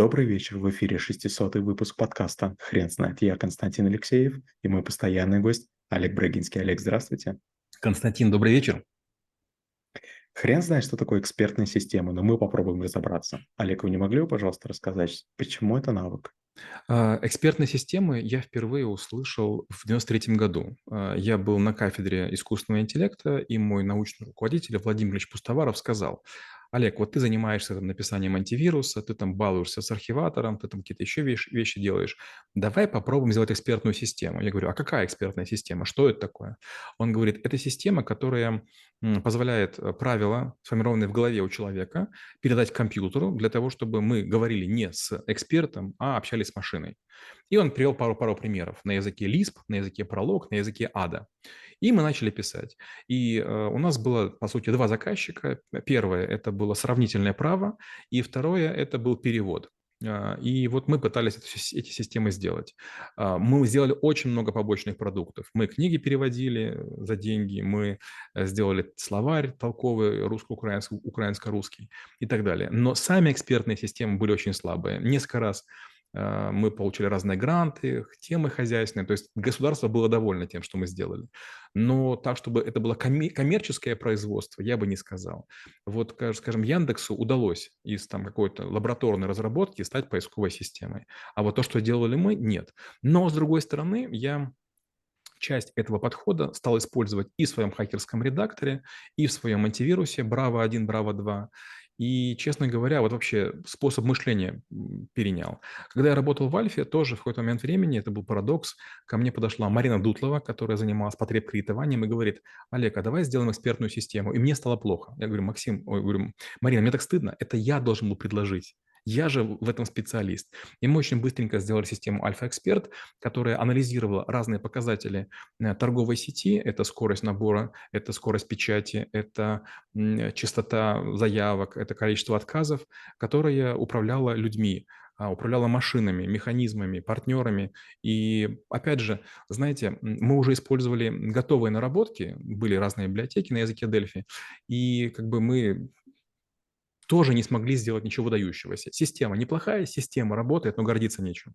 Добрый вечер, в эфире 600 выпуск подкаста «Хрен знает». Я Константин Алексеев и мой постоянный гость Олег Брагинский. Олег, здравствуйте. Константин, добрый вечер. Хрен знает, что такое экспертная система, но мы попробуем разобраться. Олег, вы не могли бы, пожалуйста, рассказать, почему это навык? А, экспертные системы я впервые услышал в 93 году. А, я был на кафедре искусственного интеллекта, и мой научный руководитель Владимир Ильич Пустоваров сказал, Олег, вот ты занимаешься там, написанием антивируса, ты там балуешься с архиватором, ты там какие-то еще вещи, вещи делаешь. Давай попробуем сделать экспертную систему. Я говорю, а какая экспертная система? Что это такое? Он говорит, это система, которая позволяет э, правила, сформированные в голове у человека, передать компьютеру для того, чтобы мы говорили не с экспертом, а общались с машиной. И он привел пару-пару примеров на языке Lisp, на языке Prolog, на языке ADA. И мы начали писать. И э, у нас было, по сути, два заказчика. Первое – это было сравнительное право, и второе – это был перевод. А, и вот мы пытались эти системы сделать. А, мы сделали очень много побочных продуктов. Мы книги переводили за деньги, мы э, сделали словарь толковый русско-украинский, украинско-русский и так далее. Но сами экспертные системы были очень слабые. Несколько раз мы получили разные гранты, темы хозяйственные, то есть государство было довольно тем, что мы сделали. Но так, чтобы это было коммерческое производство, я бы не сказал. Вот, скажем, Яндексу удалось из там какой-то лабораторной разработки стать поисковой системой. А вот то, что делали мы, нет. Но, с другой стороны, я часть этого подхода стал использовать и в своем хакерском редакторе, и в своем антивирусе Bravo 1, Bravo 2. И, честно говоря, вот вообще способ мышления перенял. Когда я работал в Альфе, тоже в какой-то момент времени, это был парадокс, ко мне подошла Марина Дутлова, которая занималась потреб кредитованием, и говорит, Олег, а давай сделаем экспертную систему. И мне стало плохо. Я говорю, Максим, ой, говорю, Марина, мне так стыдно, это я должен был предложить. Я же в этом специалист. И мы очень быстренько сделали систему Альфа-Эксперт, которая анализировала разные показатели э, торговой сети. Это скорость набора, это скорость печати, это частота заявок, это количество отказов, которая управляла людьми а, управляла машинами, механизмами, партнерами. И опять же, знаете, мы уже использовали готовые наработки, были разные библиотеки на языке Delphi, и как бы мы тоже не смогли сделать ничего выдающегося. Система неплохая, система работает, но гордиться нечем.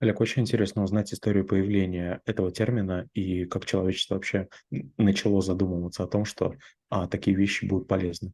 Олег, очень интересно узнать историю появления этого термина и как человечество вообще начало задумываться о том, что а, такие вещи будут полезны.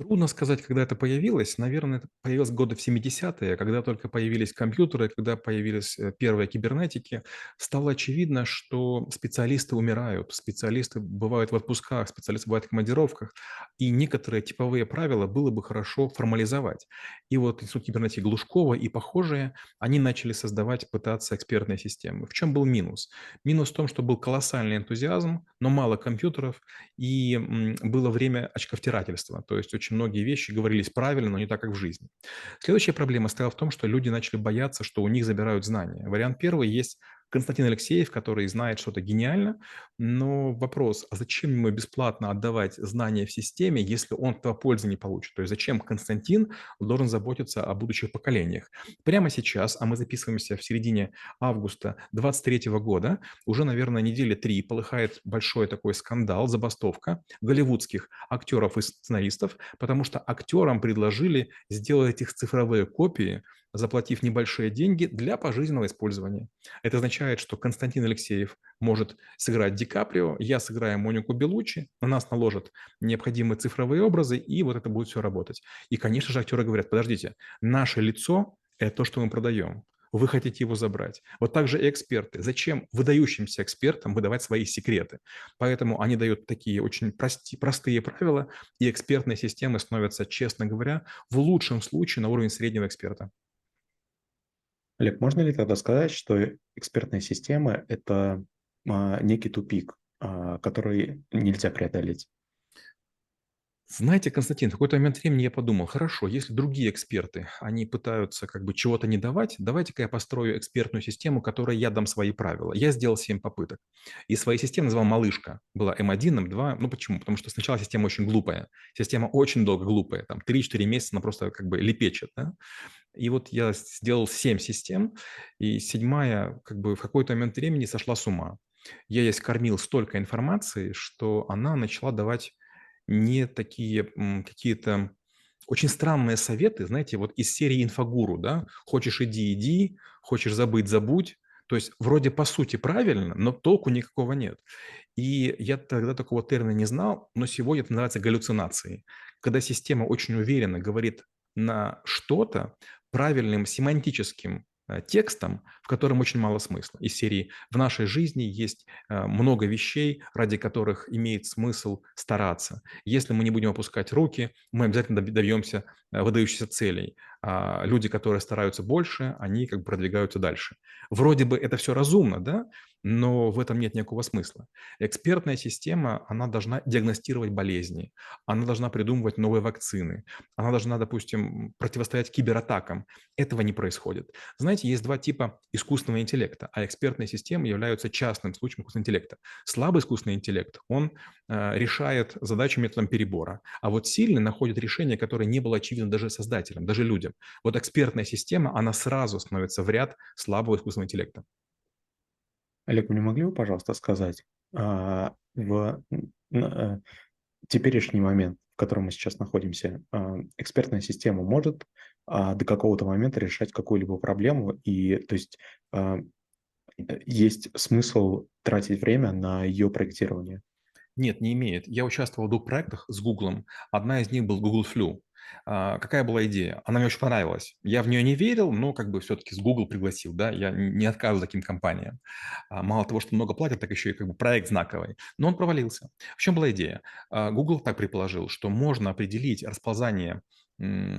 Трудно сказать, когда это появилось. Наверное, это появилось годы в 70-е, когда только появились компьютеры, когда появились э, первые кибернетики. Стало очевидно, что специалисты умирают, специалисты бывают в отпусках, специалисты бывают в командировках, и некоторые типовые правила было бы хорошо формализовать. И вот Институт кибернетики Глушкова и похожие, они начали создавать, пытаться экспертные системы. В чем был минус? Минус в том, что был колоссальный энтузиазм, но мало компьютеров, и было время очковтирательства, то есть очень очень многие вещи говорились правильно, но не так, как в жизни. Следующая проблема стояла в том, что люди начали бояться, что у них забирают знания. Вариант первый есть Константин Алексеев, который знает что-то гениально, но вопрос, а зачем ему бесплатно отдавать знания в системе, если он этого пользы не получит? То есть зачем Константин должен заботиться о будущих поколениях? Прямо сейчас, а мы записываемся в середине августа 2023 года, уже, наверное, недели три полыхает большой такой скандал, забастовка голливудских актеров и сценаристов, потому что актерам предложили сделать их цифровые копии – заплатив небольшие деньги для пожизненного использования. Это означает, что Константин Алексеев может сыграть Ди Каприо, я сыграю Монику Белучи, на нас наложат необходимые цифровые образы, и вот это будет все работать. И, конечно же, актеры говорят, подождите, наше лицо – это то, что мы продаем. Вы хотите его забрать. Вот так же и эксперты. Зачем выдающимся экспертам выдавать свои секреты? Поэтому они дают такие очень прости, простые правила, и экспертные системы становятся, честно говоря, в лучшем случае на уровень среднего эксперта. Олег, можно ли тогда сказать, что экспертная система– это а, некий тупик, а, который нельзя преодолеть? Знаете, Константин, в какой-то момент времени я подумал, хорошо, если другие эксперты, они пытаются как бы чего-то не давать, давайте-ка я построю экспертную систему, которой я дам свои правила. Я сделал 7 попыток. И свои системы назвал «Малышка». Была М1, М2. Ну почему? Потому что сначала система очень глупая. Система очень долго глупая. Там 3-4 месяца она просто как бы лепечет. Да? И вот я сделал 7 систем, и седьмая как бы в какой-то момент времени сошла с ума. Я ей скормил столько информации, что она начала давать не такие какие-то очень странные советы, знаете, вот из серии «Инфогуру», да, «Хочешь – иди, иди», «Хочешь забыть – забудь». То есть вроде по сути правильно, но толку никакого нет. И я тогда такого термина не знал, но сегодня это называется галлюцинацией. Когда система очень уверенно говорит на что-то правильным семантическим текстом, в котором очень мало смысла. Из серии «В нашей жизни есть э, много вещей, ради которых имеет смысл стараться. Если мы не будем опускать руки, мы обязательно добьемся э, выдающихся целей. А люди, которые стараются больше, они как бы продвигаются дальше. Вроде бы это все разумно, да? но в этом нет никакого смысла. Экспертная система, она должна диагностировать болезни, она должна придумывать новые вакцины, она должна, допустим, противостоять кибератакам. Этого не происходит. Знаете, есть два типа искусственного интеллекта, а экспертные системы являются частным случаем искусственного интеллекта. Слабый искусственный интеллект, он решает задачу методом перебора, а вот сильный находит решение, которое не было очевидно даже создателям, даже людям. Вот экспертная система, она сразу становится в ряд слабого искусственного интеллекта. Олег, вы не могли бы, пожалуйста, сказать, а, в э, теперешний момент, в котором мы сейчас находимся, а, экспертная система может а, до какого-то момента решать какую-либо проблему, и то есть есть смысл тратить время на ее проектирование? Нет, не имеет. Я участвовал в двух проектах с Гуглом. Одна из них был Google Flu. А, какая была идея? Она мне очень понравилась. Я в нее не верил, но как бы все-таки с Google пригласил, да, я не отказываю таким компаниям. А, мало того, что много платят, так еще и как бы проект знаковый. Но он провалился. В чем была идея? А, Google так предположил, что можно определить расползание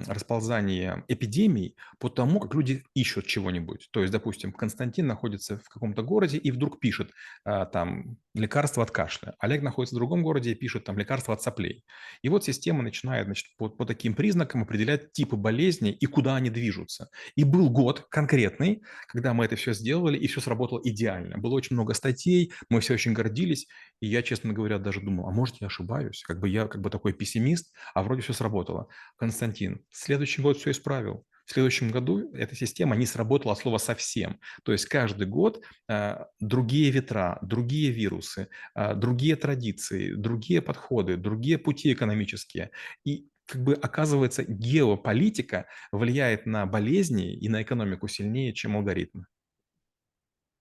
расползание эпидемий по тому, как люди ищут чего-нибудь. То есть, допустим, Константин находится в каком-то городе и вдруг пишет там лекарство от кашля. Олег находится в другом городе и пишет там лекарство от соплей. И вот система начинает значит, по, по таким признакам определять типы болезней и куда они движутся. И был год конкретный, когда мы это все сделали, и все сработало идеально. Было очень много статей, мы все очень гордились, и я, честно говоря, даже думал, а может я ошибаюсь? Как бы я как бы такой пессимист, а вроде все сработало. Константин, следующий год все исправил. В следующем году эта система не сработала от слова совсем. То есть каждый год э, другие ветра, другие вирусы, э, другие традиции, другие подходы, другие пути экономические. И как бы оказывается, геополитика влияет на болезни и на экономику сильнее, чем алгоритмы.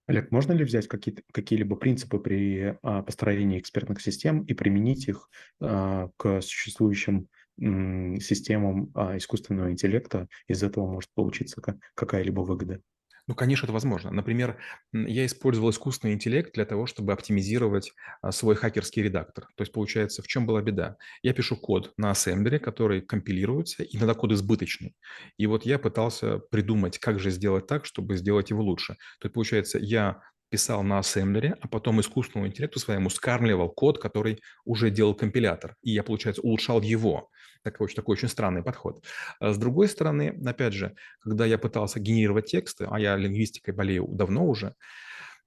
Олег, можно ли взять какие-то, какие-либо принципы при а, построении экспертных систем и применить их а, к существующим системам а, искусственного интеллекта, из этого может получиться какая-либо выгода. Ну, конечно, это возможно. Например, я использовал искусственный интеллект для того, чтобы оптимизировать а, свой хакерский редактор. То есть, получается, в чем была беда? Я пишу код на ассемблере, который компилируется, иногда код избыточный. И вот я пытался придумать, как же сделать так, чтобы сделать его лучше. То есть, получается, я писал на ассемблере, а потом искусственному интеллекту своему скармливал код, который уже делал компилятор. И я, получается, улучшал его. Такой, такой очень странный подход. А с другой стороны, опять же, когда я пытался генерировать тексты, а я лингвистикой болею давно уже,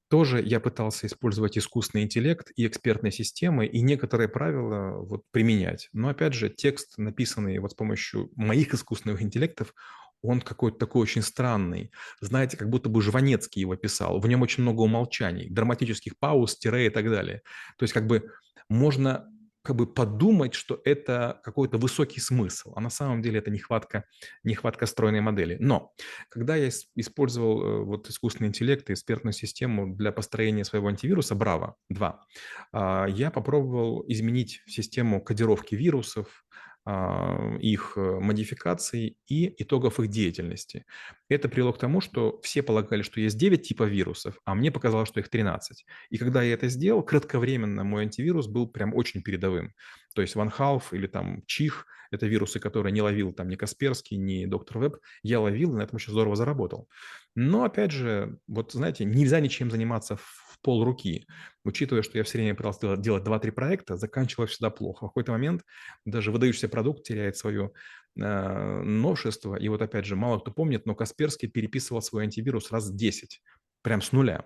тоже я пытался использовать искусственный интеллект и экспертные системы и некоторые правила вот применять. Но опять же, текст, написанный вот с помощью моих искусственных интеллектов, он какой-то такой очень странный. Знаете, как будто бы Жванецкий его писал. В нем очень много умолчаний, драматических пауз, тире и так далее. То есть как бы можно как бы подумать, что это какой-то высокий смысл, а на самом деле это нехватка, нехватка стройной модели. Но когда я использовал э, вот искусственный интеллект и экспертную систему для построения своего антивируса Bravo 2, а, я попробовал изменить систему кодировки вирусов, их э, модификаций и итогов их деятельности. Это привело к тому, что все полагали, что есть 9 типов вирусов, а мне показалось, что их 13. И когда я это сделал, кратковременно мой антивирус был прям очень передовым. То есть OneHalf или там Чих – это вирусы, которые не ловил там ни Касперский, ни Доктор Веб. Я ловил, и на этом очень здорово заработал. Но, опять же, вот знаете, нельзя ничем заниматься пол руки. Учитывая, что я все время пытался делать 2-3 проекта, заканчивалось всегда плохо. В какой-то момент даже выдающийся продукт теряет свое э, новшество. И вот опять же, мало кто помнит, но Касперский переписывал свой антивирус раз 10, прям с нуля.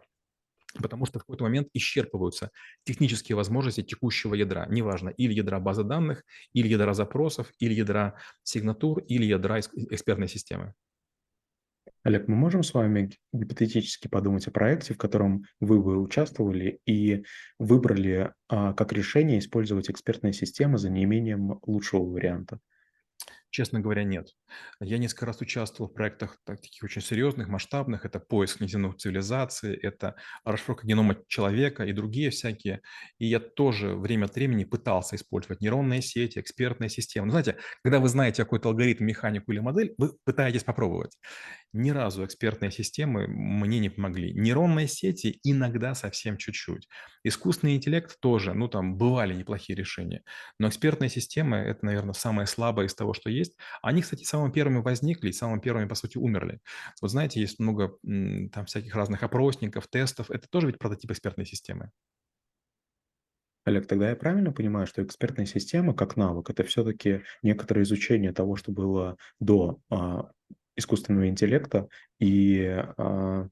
Потому что в какой-то момент исчерпываются технические возможности текущего ядра. Неважно, или ядра базы данных, или ядра запросов, или ядра сигнатур, или ядра экспертной системы. Олег, мы можем с вами гипотетически подумать о проекте, в котором вы бы участвовали и выбрали а, как решение использовать экспертные системы за неимением лучшего варианта? Честно говоря, нет. Я несколько раз участвовал в проектах таких очень серьезных, масштабных. Это поиск неземных цивилизаций, это расшифровка генома человека и другие всякие. И я тоже время от времени пытался использовать нейронные сети, экспертные системы. Но знаете, когда вы знаете какой-то алгоритм, механику или модель, вы пытаетесь попробовать. Ни разу экспертные системы мне не помогли. Нейронные сети иногда совсем чуть-чуть. Искусственный интеллект тоже, ну там бывали неплохие решения. Но экспертные системы – это, наверное, самое слабое из того, что есть. Они, кстати, самыми первыми возникли и самыми первыми, по сути, умерли. Вот знаете, есть много там всяких разных опросников, тестов. Это тоже ведь прототип экспертной системы. Олег, тогда я правильно понимаю, что экспертная система как навык– это все-таки некоторое изучение того, что было до а, искусственного интеллекта, и а,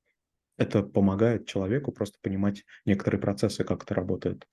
это помогает человеку просто понимать некоторые процессы, как это работает.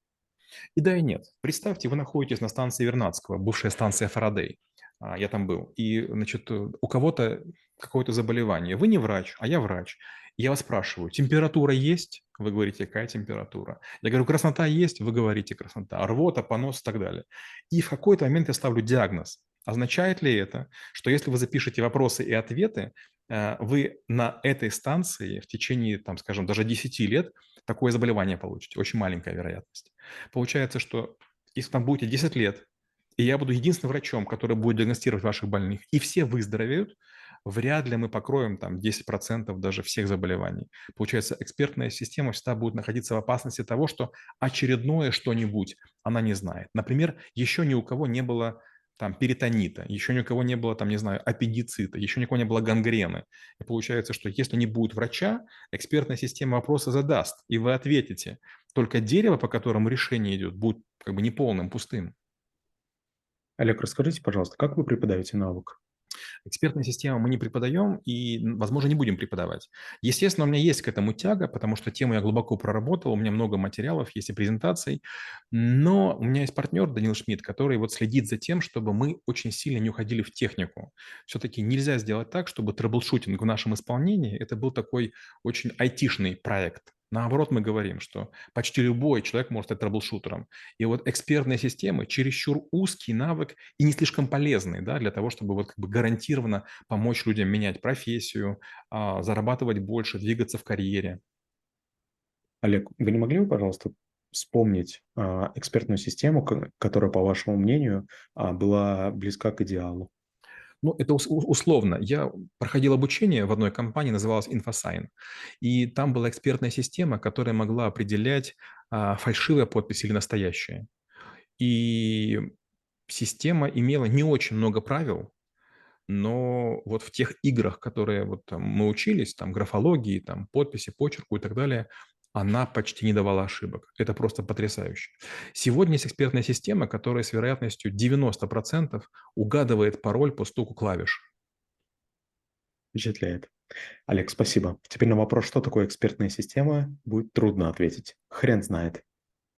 И да, и нет. Представьте, вы находитесь на станции Вернадского, бывшая станция Фарадей. А, я там был. И, значит, у кого-то какое-то заболевание. Вы не врач, а я врач. Я вас спрашиваю, температура есть? Вы говорите, какая температура? Я говорю, краснота есть? Вы говорите, краснота. Рвота, понос и так далее. И в какой-то момент я ставлю диагноз. Означает ли это, что если вы запишете вопросы и ответы, э, вы на этой станции в течение, там, скажем, даже 10 лет такое заболевание получите? Очень маленькая вероятность. Получается, что если там будете 10 лет, и я буду единственным врачом, который будет диагностировать ваших больных, и все выздоровеют, вряд ли мы покроем там 10% даже всех заболеваний. Получается, экспертная система всегда будет находиться в опасности того, что очередное что-нибудь она не знает. Например, еще ни у кого не было там перитонита, еще ни у кого не было, там, не знаю, аппендицита, еще ни у кого не было гангрены. И получается, что если не будет врача, экспертная система вопросы задаст, и вы ответите. Только дерево, по которому решение идет, будет как бы неполным, пустым. Олег, расскажите, пожалуйста, как вы преподаете навык? Экспертную систему мы не преподаем и, возможно, не будем преподавать. Естественно, у меня есть к этому тяга, потому что тему я глубоко проработал, у меня много материалов, есть и презентаций, но у меня есть партнер Данил Шмидт, который вот следит за тем, чтобы мы очень сильно не уходили в технику. Все-таки нельзя сделать так, чтобы трэблшутинг в нашем исполнении это был такой очень айтишный проект. Наоборот, мы говорим, что почти любой человек может стать трэблшутером. И вот экспертные системы чересчур узкий навык и не слишком полезный да, для того, чтобы вот как бы гарантированно помочь людям менять профессию, а, зарабатывать больше, двигаться в карьере. Олег, вы не могли бы, пожалуйста, вспомнить а, экспертную систему, которая, по вашему мнению, а, была близка к идеалу? Ну, это условно. Я проходил обучение в одной компании, называлась InfoSign, и там была экспертная система, которая могла определять, а, фальшивая подпись или настоящая. И система имела не очень много правил, но вот в тех играх, которые вот там мы учились, там графологии, там подписи, почерку и так далее, она почти не давала ошибок. Это просто потрясающе. Сегодня есть экспертная система, которая с вероятностью 90% угадывает пароль по стуку клавиш. Впечатляет. Олег, спасибо. Теперь на вопрос, что такое экспертная система, будет трудно ответить. Хрен знает.